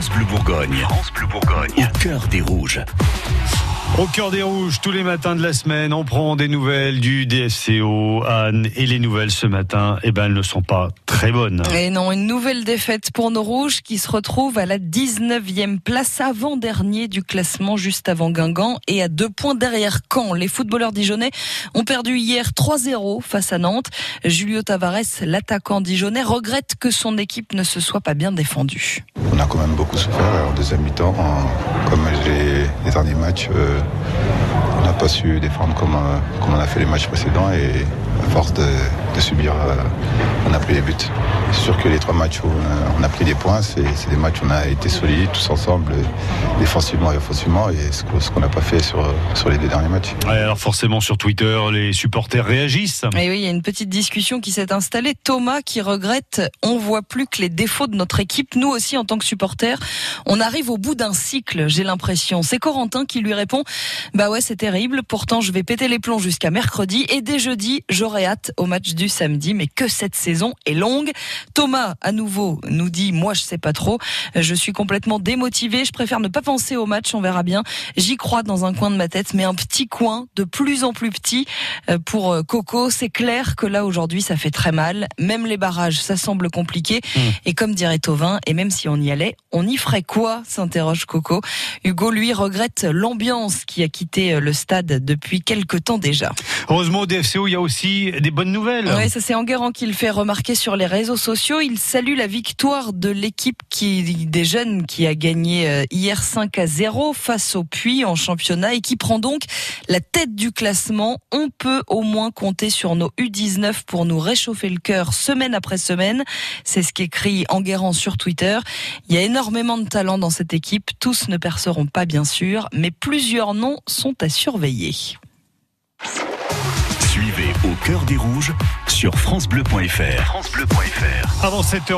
France Bleu Bourgogne. France Bleu Bourgogne. Au cœur des rouges. Au cœur des rouges, tous les matins de la semaine, on prend des nouvelles du DFCO, Anne, et les nouvelles ce matin, eh ben, elles ne sont pas très bonnes. Et non, une nouvelle défaite pour nos rouges qui se retrouvent à la 19e place avant-dernier du classement juste avant Guingamp et à deux points derrière Caen. Les footballeurs dijonnais ont perdu hier 3-0 face à Nantes. Julio Tavares, l'attaquant dijonnais, regrette que son équipe ne se soit pas bien défendue. On a quand même beaucoup souffert en deuxième mi-temps, comme les, les derniers matchs. Euh, n'a pas su défendre comme, euh, comme, on a fait les matchs précédents et à force de, de subir, euh, on a pris les buts. C'est sûr que les trois matchs où on a, pris des points, c'est des matchs où on a été solides tous ensemble, défensivement et offensivement, et ce qu'on n'a pas fait sur, sur les deux derniers matchs. alors forcément sur Twitter, les supporters réagissent. Et oui, il y a une petite discussion qui s'est installée. Thomas qui regrette, on voit plus que les défauts de notre équipe. Nous aussi, en tant que supporters, on arrive au bout d'un cycle, j'ai l'impression. C'est Corentin qui lui répond, bah ouais, c'est terrible. Pourtant, je vais péter les plombs jusqu'à mercredi et dès jeudi, j'aurai hâte au match du samedi. Mais que cette saison est longue. Thomas, à nouveau, nous dit, moi, je sais pas trop. Je suis complètement démotivé. Je préfère ne pas penser au match. On verra bien. J'y crois dans un coin de ma tête, mais un petit coin de plus en plus petit euh, pour euh, Coco. C'est clair que là, aujourd'hui, ça fait très mal. Même les barrages, ça semble compliqué. Mmh. Et comme dirait Tovin, et même si on y allait, on y ferait quoi? s'interroge Coco. Hugo, lui, regrette l'ambiance qui a quitté euh, le stade depuis quelque temps déjà. Heureusement, au DFCO, il y a aussi des bonnes nouvelles. Oui, ça c'est Enguerrand qui le fait remarquer sur les réseaux sociaux. Il salue la victoire de l'équipe qui, des jeunes qui a gagné euh, hier 5 à 0 face au Puy en championnat et qui prend donc la tête du classement. On peut au moins compter sur nos U19 pour nous réchauffer le cœur semaine après semaine. C'est ce qu'écrit Enguerrand sur Twitter. Il y a énormément de talent dans cette équipe. Tous ne perceront pas, bien sûr, mais plusieurs noms sont à surveiller. Suivez au cœur des rouges sur francebleu.fr. Avant 7h.